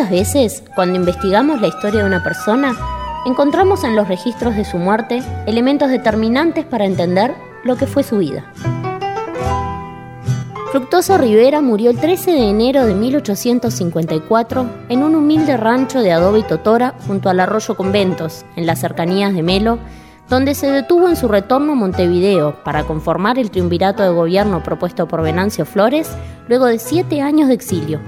Muchas veces, cuando investigamos la historia de una persona, encontramos en los registros de su muerte elementos determinantes para entender lo que fue su vida. Fructuoso Rivera murió el 13 de enero de 1854 en un humilde rancho de adobe y totora junto al arroyo Conventos, en las cercanías de Melo, donde se detuvo en su retorno a Montevideo para conformar el triunvirato de gobierno propuesto por Venancio Flores luego de siete años de exilio.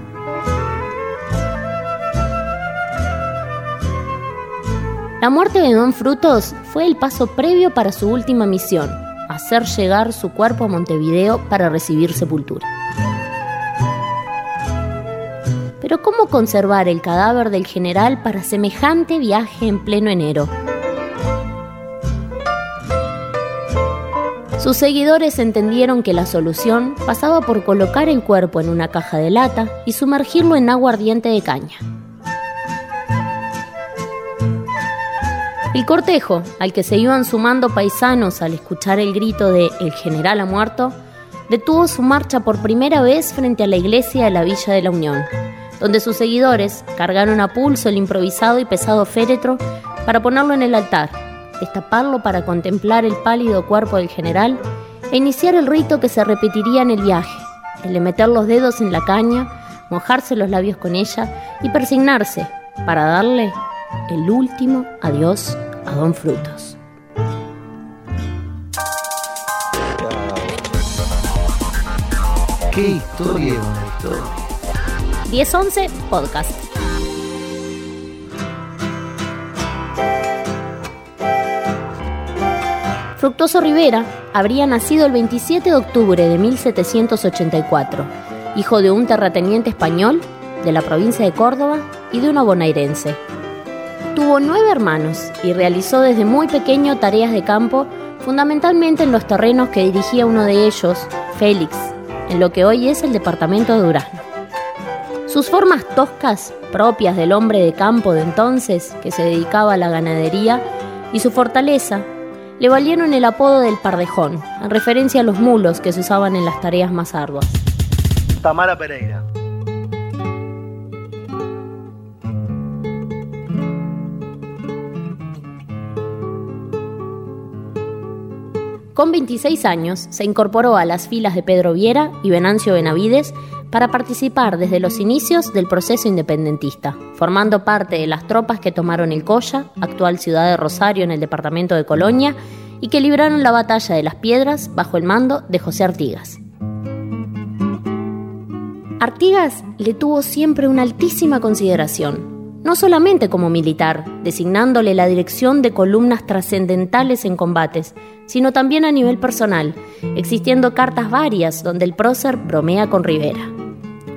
La muerte de Don Frutos fue el paso previo para su última misión, hacer llegar su cuerpo a Montevideo para recibir sepultura. Pero ¿cómo conservar el cadáver del general para semejante viaje en pleno enero? Sus seguidores entendieron que la solución pasaba por colocar el cuerpo en una caja de lata y sumergirlo en agua ardiente de caña. El cortejo, al que se iban sumando paisanos al escuchar el grito de El general ha muerto, detuvo su marcha por primera vez frente a la iglesia de la Villa de la Unión, donde sus seguidores cargaron a pulso el improvisado y pesado féretro para ponerlo en el altar, destaparlo para contemplar el pálido cuerpo del general e iniciar el rito que se repetiría en el viaje, el de meter los dedos en la caña, mojarse los labios con ella y persignarse para darle el último adiós a Don Frutos. Qué historia, una historia. 1011 Podcast. Fructuoso Rivera habría nacido el 27 de octubre de 1784, hijo de un terrateniente español de la provincia de Córdoba y de una bonaerense. Tuvo nueve hermanos y realizó desde muy pequeño tareas de campo, fundamentalmente en los terrenos que dirigía uno de ellos, Félix, en lo que hoy es el departamento de Durazno. Sus formas toscas, propias del hombre de campo de entonces, que se dedicaba a la ganadería, y su fortaleza, le valieron el apodo del Pardejón, en referencia a los mulos que se usaban en las tareas más arduas. Tamara Pereira. Con 26 años se incorporó a las filas de Pedro Viera y Venancio Benavides para participar desde los inicios del proceso independentista, formando parte de las tropas que tomaron el Colla, actual ciudad de Rosario en el departamento de Colonia, y que libraron la batalla de las Piedras bajo el mando de José Artigas. Artigas le tuvo siempre una altísima consideración, no solamente como militar, designándole la dirección de columnas trascendentales en combates, sino también a nivel personal, existiendo cartas varias donde el prócer bromea con Rivera.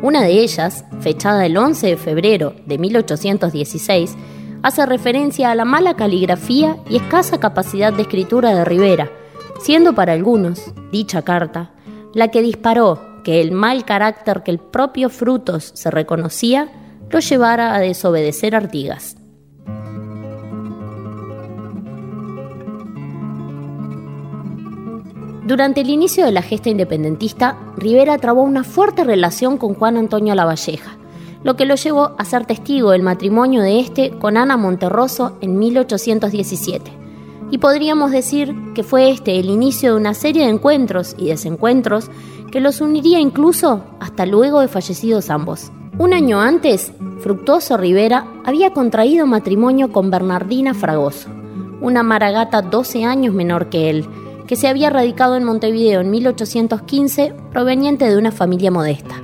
Una de ellas, fechada el 11 de febrero de 1816, hace referencia a la mala caligrafía y escasa capacidad de escritura de Rivera, siendo para algunos, dicha carta, la que disparó que el mal carácter que el propio Frutos se reconocía lo llevara a desobedecer a Artigas. Durante el inicio de la gesta independentista, Rivera trabó una fuerte relación con Juan Antonio Lavalleja, lo que lo llevó a ser testigo del matrimonio de este con Ana Monterroso en 1817. Y podríamos decir que fue este el inicio de una serie de encuentros y desencuentros que los uniría incluso hasta luego de fallecidos ambos. Un año antes, Fructuoso Rivera había contraído matrimonio con Bernardina Fragoso, una maragata 12 años menor que él, que se había radicado en Montevideo en 1815 proveniente de una familia modesta.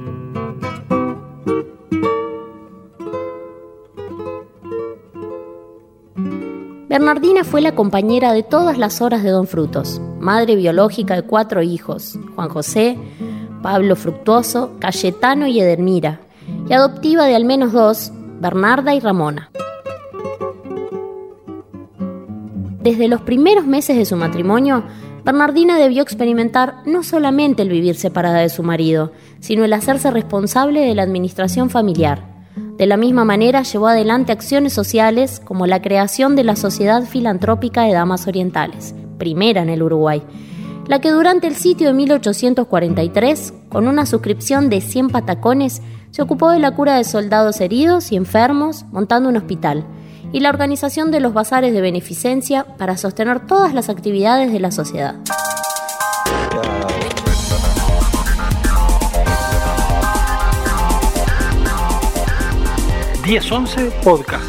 Bernardina fue la compañera de todas las horas de Don Frutos, madre biológica de cuatro hijos, Juan José, Pablo Fructuoso, Cayetano y Edelmira, adoptiva de al menos dos, Bernarda y Ramona. Desde los primeros meses de su matrimonio, Bernardina debió experimentar no solamente el vivir separada de su marido, sino el hacerse responsable de la administración familiar. De la misma manera llevó adelante acciones sociales como la creación de la Sociedad Filantrópica de Damas Orientales, primera en el Uruguay, la que durante el sitio de 1843, con una suscripción de 100 patacones, Se ocupó de la cura de soldados heridos y enfermos, montando un hospital, y la organización de los bazares de beneficencia para sostener todas las actividades de la sociedad. 1011 Podcast.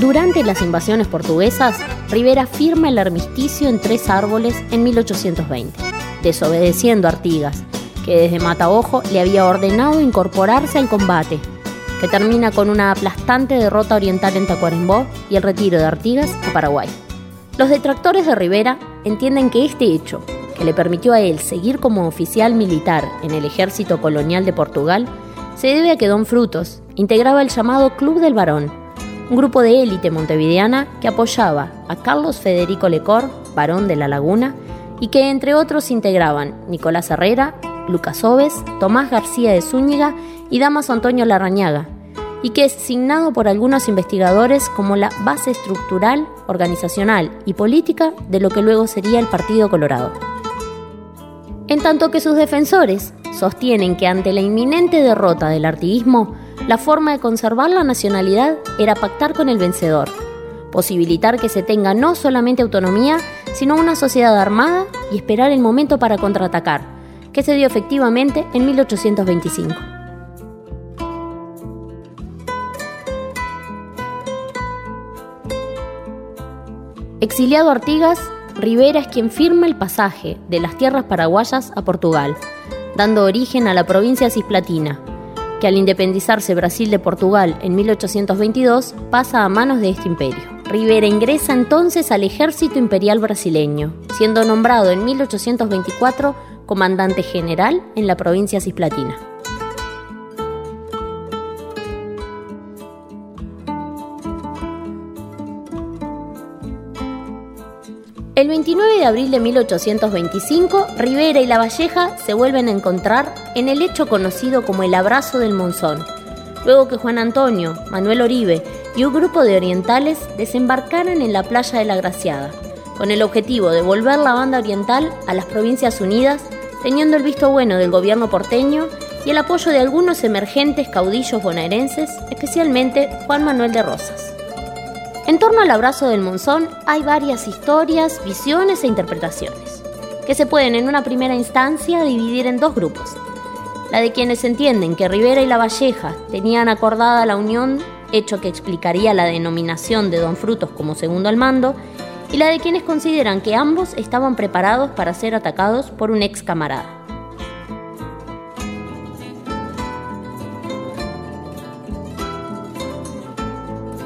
Durante las invasiones portuguesas, Rivera firma el armisticio en Tres Árboles en 1820, desobedeciendo a Artigas, que desde Mataojo le había ordenado incorporarse al combate, que termina con una aplastante derrota oriental en Tacuarembó y el retiro de Artigas a Paraguay. Los detractores de Rivera entienden que este hecho, que le permitió a él seguir como oficial militar en el ejército colonial de Portugal, se debe a que Don Frutos integraba el llamado Club del Barón, un grupo de élite montevideana que apoyaba a Carlos Federico Lecor, barón de la Laguna, y que entre otros integraban Nicolás Herrera, Lucas Oves, Tomás García de Zúñiga y Damaso Antonio Larrañaga, y que es signado por algunos investigadores como la base estructural, organizacional y política de lo que luego sería el Partido Colorado. En tanto que sus defensores sostienen que ante la inminente derrota del artiguismo, la forma de conservar la nacionalidad era pactar con el vencedor, posibilitar que se tenga no solamente autonomía, sino una sociedad armada y esperar el momento para contraatacar, que se dio efectivamente en 1825. Exiliado Artigas, Rivera es quien firma el pasaje de las tierras paraguayas a Portugal, dando origen a la provincia cisplatina, que al independizarse Brasil de Portugal en 1822 pasa a manos de este imperio. Rivera ingresa entonces al ejército imperial brasileño, siendo nombrado en 1824 comandante general en la provincia cisplatina. El 29 de abril de 1825, Rivera y La Valleja se vuelven a encontrar en el hecho conocido como el Abrazo del Monzón, luego que Juan Antonio, Manuel Oribe y un grupo de orientales desembarcaran en la playa de la Graciada, con el objetivo de volver la banda oriental a las Provincias Unidas, teniendo el visto bueno del gobierno porteño y el apoyo de algunos emergentes caudillos bonaerenses, especialmente Juan Manuel de Rosas. En torno al abrazo del monzón hay varias historias, visiones e interpretaciones, que se pueden en una primera instancia dividir en dos grupos. La de quienes entienden que Rivera y La Valleja tenían acordada la unión, hecho que explicaría la denominación de Don Frutos como segundo al mando, y la de quienes consideran que ambos estaban preparados para ser atacados por un ex camarada.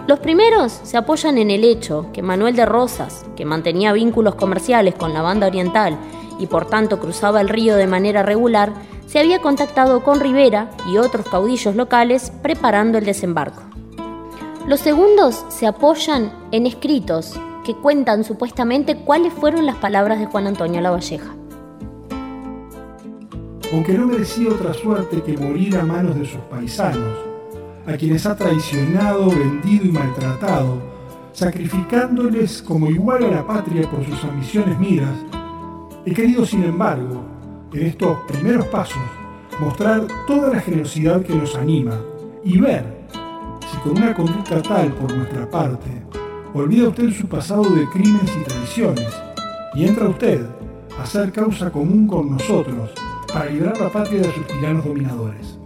Los primeros se apoyan en el hecho que Manuel de Rosas, que mantenía vínculos comerciales con la banda oriental y por tanto cruzaba el río de manera regular, se había contactado con Rivera y otros caudillos locales preparando el desembarco. Los segundos se apoyan en escritos que cuentan supuestamente cuáles fueron las palabras de Juan Antonio Lavalleja. Aunque no merecía otra suerte que morir a manos de sus paisanos, a quienes ha traicionado, vendido y maltratado, sacrificándoles como igual a la patria por sus ambiciones miras, he querido, sin embargo, en estos primeros pasos, mostrar toda la generosidad que nos anima y ver si con una conducta tal por nuestra parte, olvida usted su pasado de crímenes y traiciones y entra usted a ser causa común con nosotros para librar la patria de sus tiranos dominadores.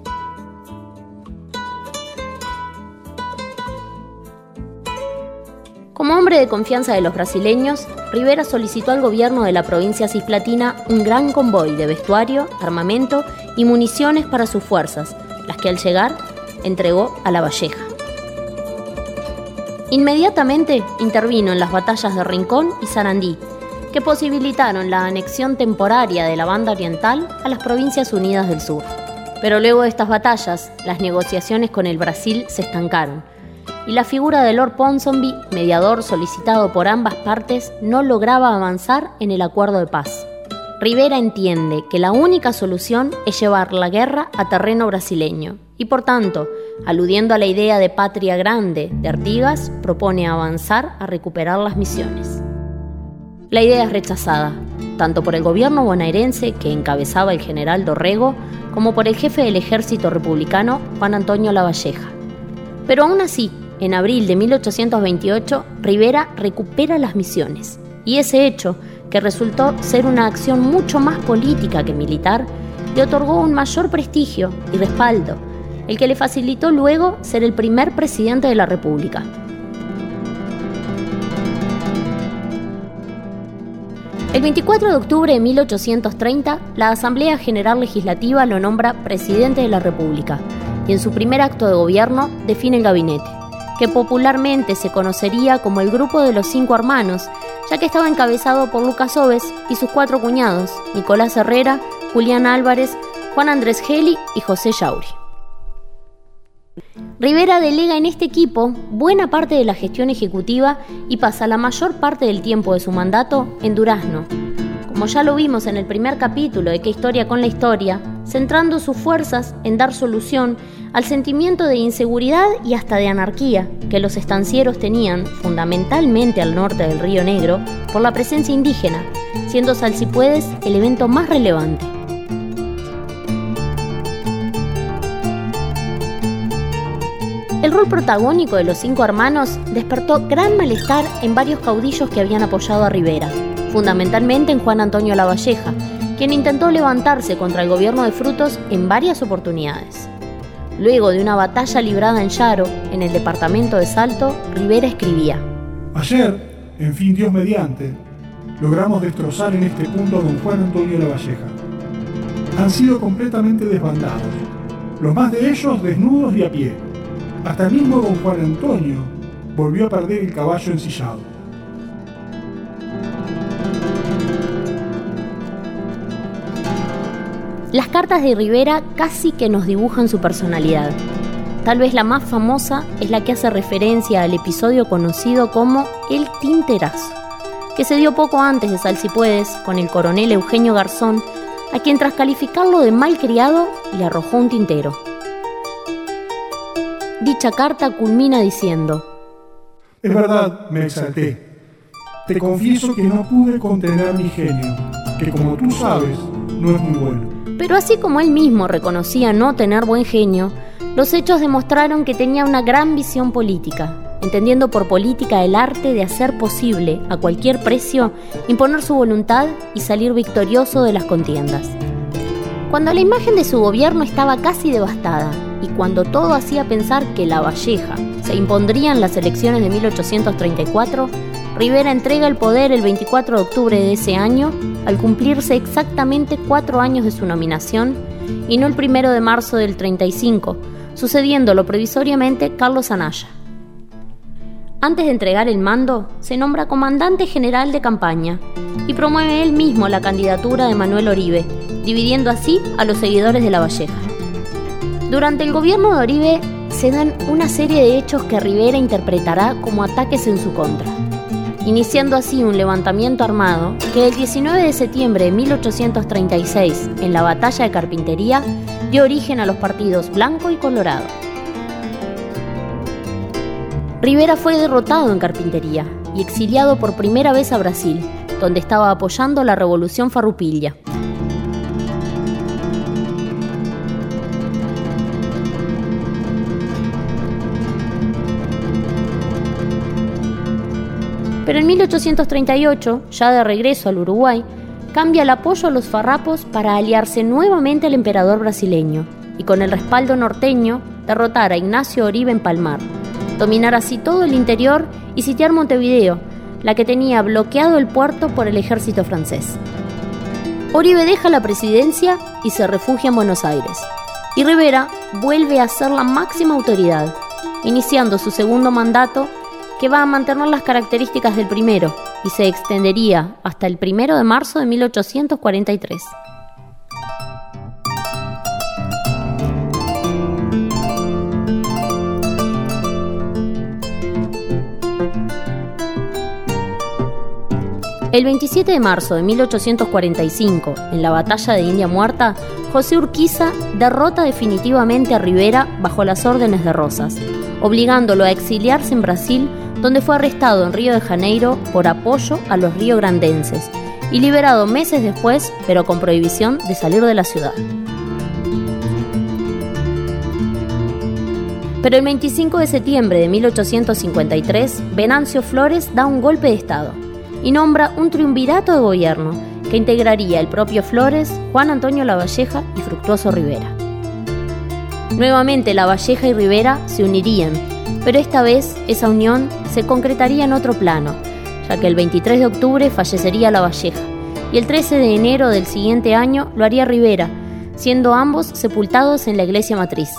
Como hombre de confianza de los brasileños, Rivera solicitó al gobierno de la provincia cisplatina un gran convoy de vestuario, armamento y municiones para sus fuerzas, las que al llegar entregó a La Valleja. Inmediatamente intervino en las batallas de Rincón y Sarandí, que posibilitaron la anexión temporaria de la banda oriental a las Provincias Unidas del Sur. Pero luego de estas batallas, las negociaciones con el Brasil se estancaron y la figura de Lord Ponsonby, mediador solicitado por ambas partes, no lograba avanzar en el acuerdo de paz. Rivera entiende que la única solución es llevar la guerra a terreno brasileño y por tanto, aludiendo a la idea de patria grande de Artigas, propone avanzar a recuperar las misiones. La idea es rechazada, tanto por el gobierno bonaerense que encabezaba el general Dorrego, como por el jefe del ejército republicano, Juan Antonio Lavalleja. Pero aún así, en abril de 1828, Rivera recupera las misiones, y ese hecho, que resultó ser una acción mucho más política que militar, le otorgó un mayor prestigio y respaldo, el que le facilitó luego ser el primer presidente de la República. El 24 de octubre de 1830, la Asamblea General Legislativa lo nombra presidente de la República y en su primer acto de gobierno define el gabinete, que popularmente se conocería como el Grupo de los Cinco Hermanos, ya que estaba encabezado por Lucas Oves y sus cuatro cuñados, Nicolás Herrera, Julián Álvarez, Juan Andrés Geli y José Yauri. Rivera delega en este equipo buena parte de la gestión ejecutiva y pasa la mayor parte del tiempo de su mandato en Durazno. Como ya lo vimos en el primer capítulo de Qué historia con la historia, centrando sus fuerzas en dar solución al sentimiento de inseguridad y hasta de anarquía que los estancieros tenían, fundamentalmente al norte del Río Negro, por la presencia indígena, siendo Salsipuedes el evento más relevante. El rol protagónico de los cinco hermanos despertó gran malestar en varios caudillos que habían apoyado a Rivera, fundamentalmente en Juan Antonio Lavalleja, quien intentó levantarse contra el gobierno de Frutos en varias oportunidades. Luego de una batalla librada en Yaro, en el departamento de Salto, Rivera escribía: Ayer, en fin Dios mediante, logramos destrozar en este punto a don Juan Antonio Lavalleja. Han sido completamente desbandados, los más de ellos desnudos y a pie hasta el mismo don Juan Antonio volvió a perder el caballo ensillado. Las cartas de Rivera casi que nos dibujan su personalidad. Tal vez la más famosa es la que hace referencia al episodio conocido como El Tinterazo, que se dio poco antes de Salsipuedes con el coronel Eugenio Garzón, a quien tras calificarlo de malcriado le arrojó un tintero. Dicha carta culmina diciendo, Es verdad, me exalté. Te confieso que no pude contener mi genio, que como tú sabes, no es muy bueno. Pero así como él mismo reconocía no tener buen genio, los hechos demostraron que tenía una gran visión política, entendiendo por política el arte de hacer posible, a cualquier precio, imponer su voluntad y salir victorioso de las contiendas. Cuando la imagen de su gobierno estaba casi devastada y cuando todo hacía pensar que la Valleja se impondría en las elecciones de 1834, Rivera entrega el poder el 24 de octubre de ese año, al cumplirse exactamente cuatro años de su nominación, y no el primero de marzo del 35, sucediéndolo provisoriamente Carlos Anaya. Antes de entregar el mando, se nombra comandante general de campaña y promueve él mismo la candidatura de Manuel Oribe, dividiendo así a los seguidores de la Valleja. Durante el gobierno de Oribe se dan una serie de hechos que Rivera interpretará como ataques en su contra, iniciando así un levantamiento armado que el 19 de septiembre de 1836, en la batalla de Carpintería, dio origen a los partidos Blanco y Colorado. Rivera fue derrotado en Carpintería y exiliado por primera vez a Brasil, donde estaba apoyando la revolución farrupilla. Pero en 1838, ya de regreso al Uruguay, cambia el apoyo a los farrapos para aliarse nuevamente al emperador brasileño y con el respaldo norteño derrotar a Ignacio Oribe en Palmar, dominar así todo el interior y sitiar Montevideo, la que tenía bloqueado el puerto por el ejército francés. Oribe deja la presidencia y se refugia en Buenos Aires, y Rivera vuelve a ser la máxima autoridad, iniciando su segundo mandato que va a mantener las características del primero y se extendería hasta el primero de marzo de 1843. El 27 de marzo de 1845, en la batalla de India Muerta, José Urquiza derrota definitivamente a Rivera bajo las órdenes de Rosas, obligándolo a exiliarse en Brasil donde fue arrestado en Río de Janeiro por apoyo a los riograndenses y liberado meses después, pero con prohibición de salir de la ciudad. Pero el 25 de septiembre de 1853, Venancio Flores da un golpe de Estado y nombra un triunvirato de gobierno que integraría el propio Flores, Juan Antonio Lavalleja y Fructuoso Rivera. Nuevamente Lavalleja y Rivera se unirían, pero esta vez esa unión se concretaría en otro plano, ya que el 23 de octubre fallecería Lavalleja y el 13 de enero del siguiente año lo haría Rivera, siendo ambos sepultados en la iglesia matriz.